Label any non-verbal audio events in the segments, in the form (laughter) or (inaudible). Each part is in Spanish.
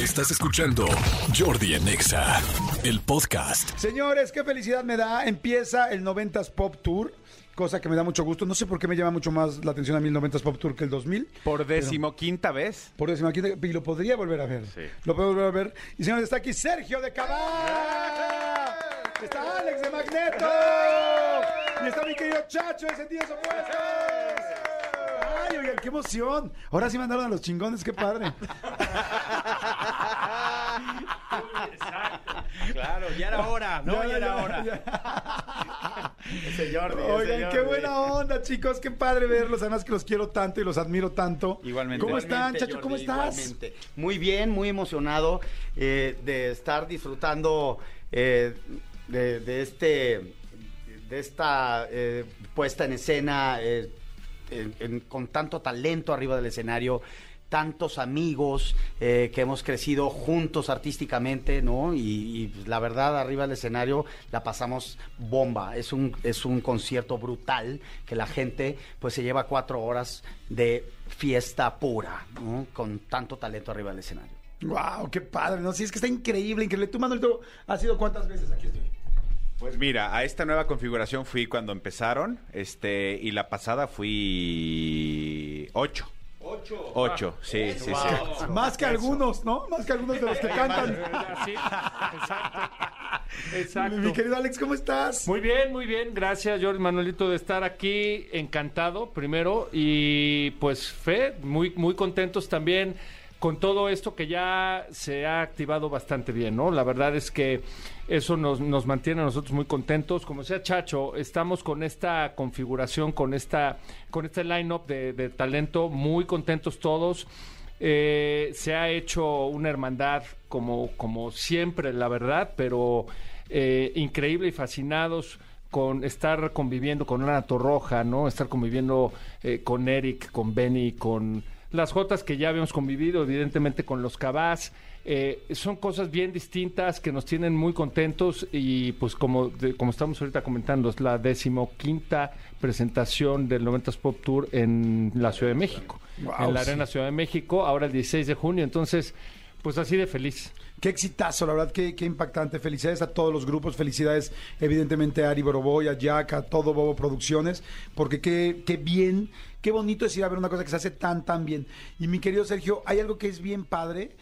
Estás escuchando Jordi en Exa, el podcast. Señores, qué felicidad me da. Empieza el 90s Pop Tour, cosa que me da mucho gusto. No sé por qué me llama mucho más la atención a mí el 90s Pop Tour que el 2000. Por decimoquinta vez. Por décima quinta, y lo podría volver a ver. Sí. Lo puedo volver a ver. Y señores, está aquí Sergio de Cabal. Está Alex de Magneto. Y está mi querido Chacho de Sentidos Opuestos. Ay, oigan, qué emoción. Ahora sí mandaron a los chingones, qué padre. (laughs) Claro, ya era hora, ¿no? Ya, Ya, era ya, hora. ya. (laughs) Ese Jordi, ese Oigan, qué buena onda, chicos. Qué padre verlos. Además que los quiero tanto y los admiro tanto. Igualmente. ¿Cómo están, Chacho? ¿Cómo estás? igualmente. Muy bien, muy emocionado eh, de estar disfrutando eh, de, de este de esta eh, puesta en escena eh, en- en- con tanto talento arriba del escenario tantos amigos eh, que hemos crecido juntos artísticamente, ¿no? Y, y, pues, la verdad, arriba del escenario la pasamos bomba. Es un, es un concierto brutal que la gente pues se lleva cuatro horas de fiesta pura, ¿no? Con tanto talento arriba del escenario. Wow, qué padre. No, sí, es que está increíble, increíble. Tú, Manuelito, ¿has ido cuántas veces? Aquí estoy. Pues mira, a esta nueva configuración fui cuando empezaron, este, y la pasada fui ocho. Ocho. Ocho, sí, sí, sí. Más que algunos, ¿no? Más que algunos de los que cantan. Sí, exacto. Exacto. Mi querido Alex, ¿cómo estás? Muy bien, muy bien. Gracias, Jordi Manuelito, de estar aquí. Encantado, primero. Y pues, Fe, muy, muy contentos también con todo esto que ya se ha activado bastante bien, ¿no? La verdad es que eso nos, nos mantiene a nosotros muy contentos. Como decía Chacho, estamos con esta configuración, con esta, con este line-up de, de talento, muy contentos todos. Eh, se ha hecho una hermandad como, como siempre, la verdad, pero eh, increíble y fascinados con estar conviviendo con Ana Torroja, ¿no? Estar conviviendo eh, con Eric, con Benny, con las Jotas que ya habíamos convivido, evidentemente con los Cabás. Eh, son cosas bien distintas que nos tienen muy contentos y pues como, de- como estamos ahorita comentando, es la decimoquinta presentación del 90s Pop Tour en la Ciudad de México, Wow, en la sí. Arena Ciudad de México, ahora el 16 de junio, entonces pues así de feliz. Qué exitazo, la verdad, qué, qué impactante. Felicidades a todos los grupos, felicidades evidentemente a Ari Boroboy, a Jack, a todo Bobo Producciones, porque qué, qué bien, qué bonito es ir a ver una cosa que se hace tan, tan bien. Y mi querido Sergio, hay algo que es bien padre,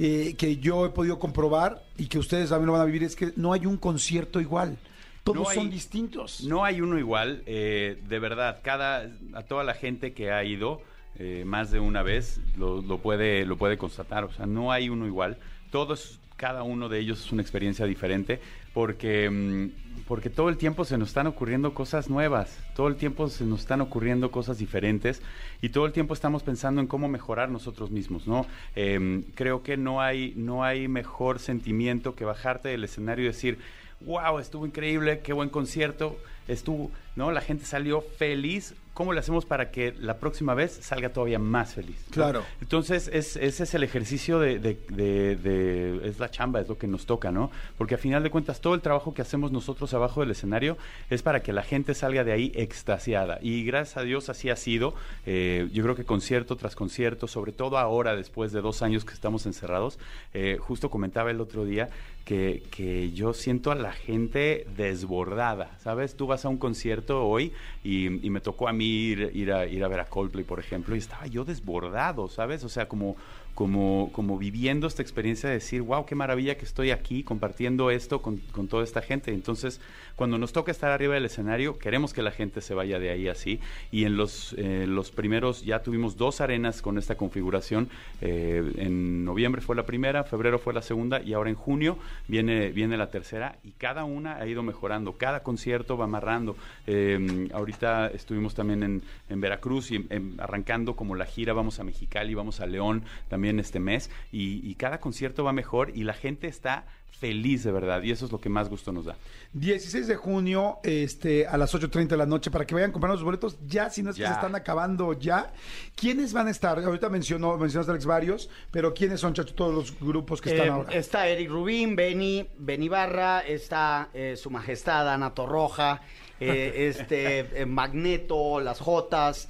eh, que yo he podido comprobar y que ustedes también lo van a vivir, es que no hay un concierto igual. Todos No hay- son distintos. No hay uno igual, eh, de verdad, cada, a toda la gente que ha ido eh, más de una vez lo, puede, lo puede constatar, o sea, no hay uno igual, todos, cada uno de ellos es una experiencia diferente, porque, mm, porque todo el tiempo se nos están ocurriendo cosas nuevas, todo el tiempo se nos están ocurriendo cosas diferentes y todo el tiempo estamos pensando en cómo mejorar nosotros mismos, ¿no? Em, creo que no hay, no hay mejor sentimiento que bajarte del escenario y decir, wow, estuvo increíble, qué buen concierto, estuvo, ¿no? La gente salió feliz. ¿Cómo le hacemos para que la próxima vez salga todavía más feliz? ¿no? Claro. Entonces, es, ese es el ejercicio de, de- de- de- es la chamba, es lo que nos toca, ¿no? Porque a final de cuentas, todo el trabajo que hacemos nosotros abajo del escenario es para que la gente salga de ahí extasiada. Y gracias a Dios así ha sido. Eh, yo creo que concierto tras concierto, sobre todo ahora, después de dos años que estamos encerrados, eh, justo comentaba el otro día que, que yo siento a la gente desbordada, ¿sabes? Tú vas a un concierto hoy y, y me tocó a mí ir, ir a, ir a ver a Coldplay, por ejemplo, y estaba yo desbordado, ¿sabes? O sea, como, como, como viviendo esta experiencia de decir, wow, qué maravilla que estoy aquí compartiendo esto con, con toda esta gente. Entonces, cuando nos toca estar arriba del escenario, queremos que la gente se vaya de ahí así. Y en los, eh, los primeros, ya tuvimos dos arenas con esta configuración. Eh, en noviembre fue la primera, febrero fue la segunda y ahora en junio viene, viene la tercera y cada una ha ido mejorando. Cada concierto va amarrando. Eh, ahorita estuvimos también en, en Veracruz y em, arrancando como la gira, vamos a Mexicali, vamos a León también este mes y, y cada concierto va mejor y la gente está feliz de verdad y eso es lo que más gusto nos da. 16 de junio este, a las 8.30 de la noche para que vayan comprando los boletos ya, si no es que se están acabando ya. ¿Quiénes van a estar? Ahorita mencionó, mencionaste Alex varios, pero ¿quiénes son, Chacho, todos los grupos que están Eh, ahora? Está Eric Rubín, Benny, Benny Barra, está eh, Su Majestad Ana Torroja, eh, este, (laughs) eh, Magneto, Las Jotas,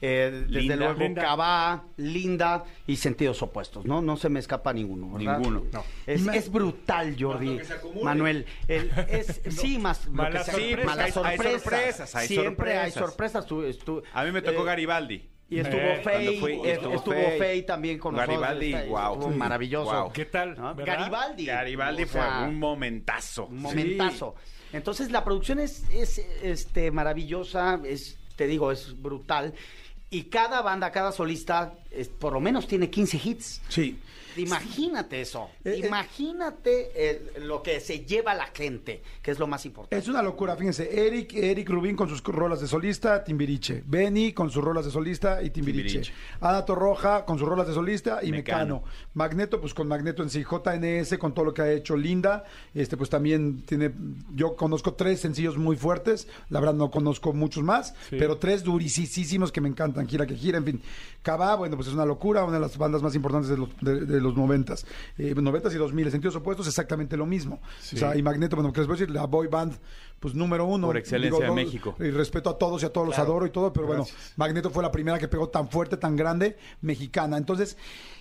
eh, desde Linda. luego Linda. Cabá, Linda y Sentidos Opuestos, ¿no? No se me escapa ninguno, ¿verdad? Ninguno. No. Es, es brutal, Jordi. Manuel, el- es, (laughs) sí, más Malas sorpresas. Hay- hay sorpresas. hay Siempre hay sorpresas. Tú- A mí me tocó eh, Garibaldi. Y estuvo Eh, Fey, fui- eh, estuvo estuvo Fey. Fey también con Garibaldi, nosotros. wow. Estuvo Sí. maravilloso. Wow. ¿Qué tal? Garibaldi. Garibaldi O fue sea, un momentazo. un momentazo. Entonces la producción es, es, este, maravillosa, es, te digo, es brutal. Y cada banda, cada solista, es- por lo menos tiene 15 hits. Sí. Imagínate eso. Eh, eh. Imagínate eh, lo que se lleva la gente, que es lo más importante. Es una locura, fíjense. Eric, Eric Rubín con sus rolas de solista, Timbiriche. Benny con sus rolas de solista y Timbiriche. Timbiriche. Ana Torroja con sus rolas de solista y Mecano. Mecano. Magneto, pues con Magneto en sí. JNS con todo lo que ha hecho Linda. Este, pues también tiene. Yo conozco tres sencillos muy fuertes. La verdad no conozco muchos más, Sí. pero tres durisísimos que me encantan. Gira que gira, en fin. Cabá, bueno, pues es una locura, una de las bandas más importantes de los, de, de los noventas. Eh, noventas y dos mil. Sentidos opuestos, exactamente lo mismo. O sea, y Magneto, bueno, que les voy a decir, la boy band, pues número uno. Por excelencia de México. Y respeto a todos y a todos los adoro y todo, pero bueno, Magneto fue la primera que pegó tan fuerte, tan grande, mexicana. Entonces,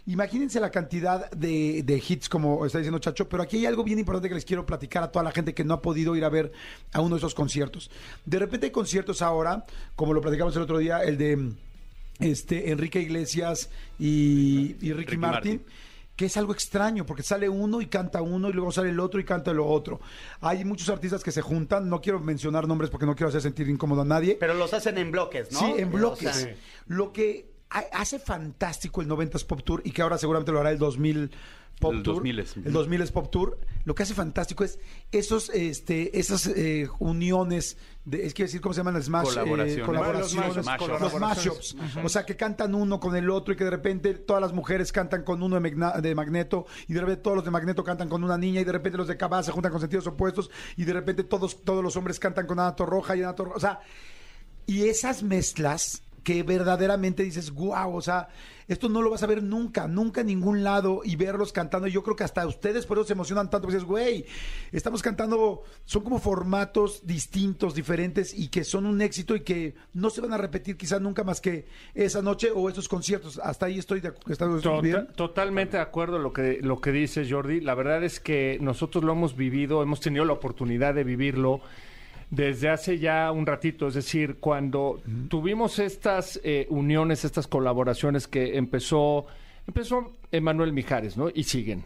imagínense la cantidad de, de hits, como está diciendo Chacho, pero aquí hay algo bien importante que les quiero platicar a toda la gente que no ha podido ir a ver a uno de esos conciertos. De repente hay conciertos ahora, como lo platicamos el otro día, el de este Enrique Iglesias y, y Ricky, Ricky Martin. Martin. Que es algo extraño, porque sale uno y canta uno, y luego sale el otro y canta lo otro. Hay muchos artistas que se juntan, no quiero mencionar nombres porque no quiero hacer sentir incómodo a nadie. Pero los hacen en bloques, ¿no? Sí, en O bloques. sea, Lo que ha- hace fantástico el 90s Pop Tour y que ahora seguramente lo hará el 2000 Pop El Tour. 2000 El 2000 es Pop Tour. Lo que hace fantástico es esos, este, esas eh, uniones, de, es que decir, ¿cómo se llaman? Smash, eh, Colaboraciones. Los mashups. los mashups. O sea, que cantan uno con el otro y que de repente todas las mujeres cantan con uno de, Magna- de Magneto y de repente todos los de Magneto cantan con una niña y de repente los de Cabá se juntan con sentidos opuestos y de repente todos, todos los hombres cantan con Ana Roja y Ana Roja. O sea, y esas mezclas que verdaderamente dices, wow, o sea, esto no lo vas a ver nunca, nunca en ningún lado y verlos cantando. Y yo creo que hasta ustedes por eso se emocionan tanto, porque dices, güey, estamos cantando, son como formatos distintos, diferentes y que son un éxito y que no se van a repetir quizás nunca más que esa noche o esos conciertos. Hasta ahí estoy de acu- ¿estás Tota- bien? totalmente de acuerdo lo que, lo que dices, Jordi. La verdad es que nosotros lo hemos vivido, hemos tenido la oportunidad de vivirlo desde hace ya un ratito. Es decir, cuando tuvimos estas eh, uniones, estas colaboraciones que empezó, empezó Emanuel Mijares, ¿no? Y siguen.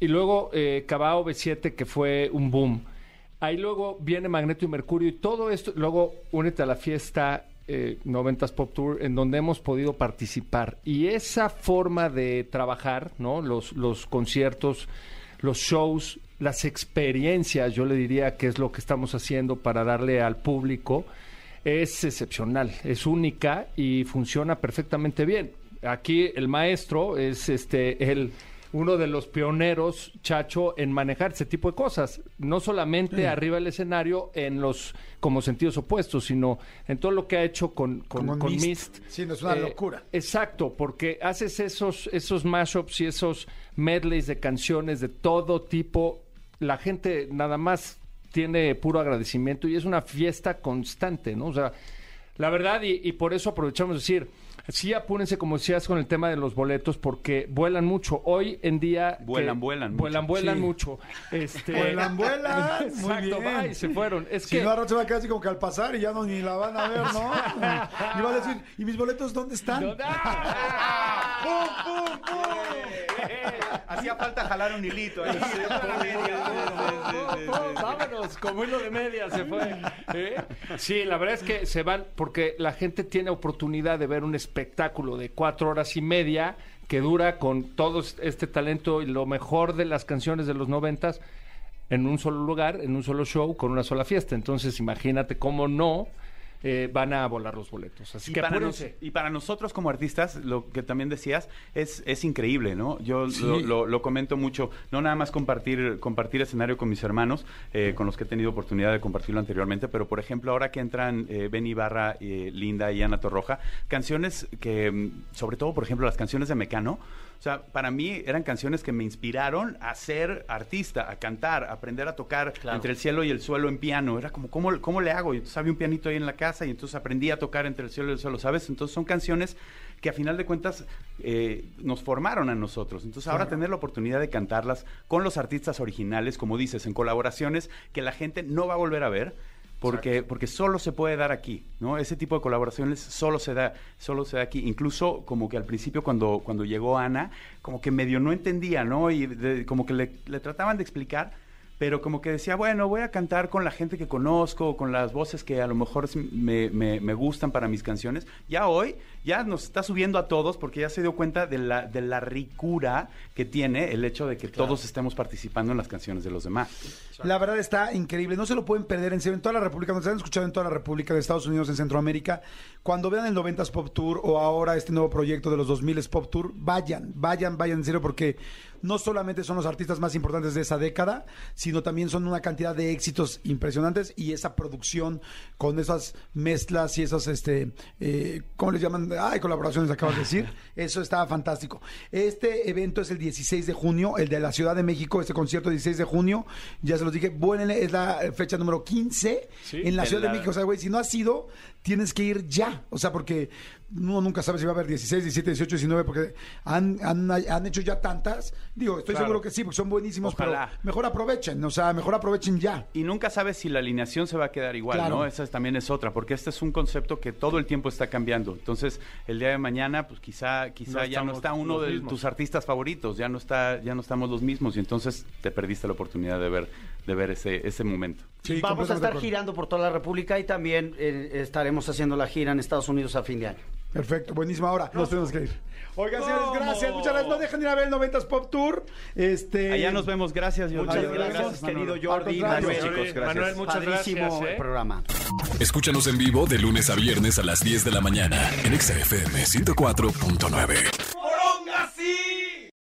Y luego eh, Cabao B7, que fue un boom. Ahí luego viene Magneto y Mercurio y todo esto. Luego únete a la fiesta eh, 90s Pop Tour en donde hemos podido participar. Y esa forma de trabajar, ¿no? Los, los conciertos, los shows, las experiencias, yo le diría que es lo que estamos haciendo para darle al público, es excepcional, es única y funciona perfectamente bien. Aquí el maestro es este el uno de los pioneros, Chacho, en manejar ese tipo de cosas. No solamente arriba del escenario en los como sentidos opuestos, sino en todo lo que ha hecho con, con, Con con Mist. Mist. Sí, no, es una locura. Exacto, porque haces esos, esos mashups y esos medleys de canciones de todo tipo. La gente nada más tiene puro agradecimiento y es una fiesta constante, ¿no? O sea, la verdad, y, y por eso aprovechamos de decir, sí apúrense, como decías, con el tema de los boletos, porque vuelan mucho. Hoy en día... que- Vuelan, vuelan Vuelan, mucho. vuelan Sí. mucho. Este, (laughs) Vuelan, vuelan. (laughs) Muy Exacto, bien. va, y se fueron. Es Si que... no, rato se va a quedar así como que al pasar y ya no ni la van a ver, ¿no? (laughs) Y va a decir, ¿y mis boletos dónde están? Hacía falta jalar un hilito ahí. Vámonos, como hilo de media se fue. ¿eh? Sí, la verdad es que se van porque la gente tiene oportunidad de ver un espectáculo de cuatro horas y media que dura con todo este talento y lo mejor de las canciones de los noventas en un solo lugar, en un solo show, con una sola fiesta. Entonces, imagínate cómo no eh, van a volar los boletos. Así Y que para, nos- y para nosotros como artistas, lo que también decías, es, es increíble, ¿no? Yo lo, lo- lo comento mucho, no nada más compartir, compartir escenario con mis hermanos, eh, con los que he tenido oportunidad de compartirlo anteriormente, pero por ejemplo, ahora que entran eh, Ben Ibarra, eh, Linda y Ana Torroja, canciones que, mm, sobre todo, por ejemplo, las canciones de Mecano, sea, para mí eran canciones que me inspiraron a ser artista, a cantar, a aprender a tocar Claro. entre el cielo y el suelo en piano. Era como, ¿cómo, cómo le hago? Y entonces había un pianito ahí en la casa y entonces aprendí a tocar entre el cielo y el suelo, ¿sabes? Entonces son canciones que a final de cuentas eh, nos formaron a nosotros. Entonces ahora tener la oportunidad de cantarlas con los artistas originales, como dices, en colaboraciones que la gente no va a volver a ver. Porque, porque solo se puede dar aquí, ¿no? Ese tipo de colaboraciones solo se da, solo se da aquí. Incluso como que al principio cuando, cuando llegó Ana, como que medio no entendía, ¿no? Y de- como que le, le trataban de explicar, pero como que decía, bueno, voy a cantar con la gente que conozco, con las voces que a lo mejor me- me gustan para mis canciones. Ya hoy, ya nos está subiendo a todos porque ya se dio cuenta de la, de la ricura que tiene el hecho de que todos estemos participando en las canciones de los demás. La verdad está increíble, no se lo pueden perder en serio, en toda la República, nos han escuchado en toda la República de Estados Unidos, en Centroamérica, cuando vean el 90s Pop Tour o ahora este nuevo proyecto de los 2000s Pop Tour, vayan, vayan, vayan en serio, porque no solamente son los artistas más importantes de esa década, sino también son una cantidad de éxitos impresionantes y esa producción con esas mezclas y esas, este, eh, ¿cómo les llaman? Ay, colaboraciones, acabas de decir. (laughs) Eso está fantástico. Este evento es el 16 de junio, el de la Ciudad de México, este concierto 16 de junio, ya se los dije, bueno, es la fecha número 15 Sí, en la Ciudad de México. O sea, güey, si no has ido, tienes que ir ya. O sea, porque uno nunca sabe si va a haber 16, 17, 18, 19, porque han, han, han hecho ya tantas. Digo, estoy Claro. seguro que sí, porque son buenísimos, Ojalá. pero mejor aprovechen, o sea, mejor aprovechen ya. Y nunca sabes si la alineación se va a quedar igual, Claro. ¿no? Esa es- también es otra, porque este es un concepto que todo el tiempo está cambiando. Entonces, el día de mañana, pues quizá, quizá No ya no está uno de mismos. tus artistas favoritos, ya no está, ya no estamos los mismos, y entonces te perdiste la oportunidad de ver, de ver ese, ese momento. Sí, Vamos a estar girando por toda la República y también eh, estaremos haciendo la gira en Estados Unidos a fin de año. Perfecto, buenísima hora. Nos tenemos que ir. Oigan, señores, gracias. Muchas gracias. No dejen de ir a ver el 90s Pop Tour. Este... Allá nos vemos, gracias. Jordi. Muchas gracias, gracias, querido. Jordi, Al contrario. Manuel. Manuel, Manuel, muchas Padrísimo gracias. ¿eh? el programa. Escúchanos en vivo de lunes a viernes a las 10 de la mañana en Exa FM 104.9.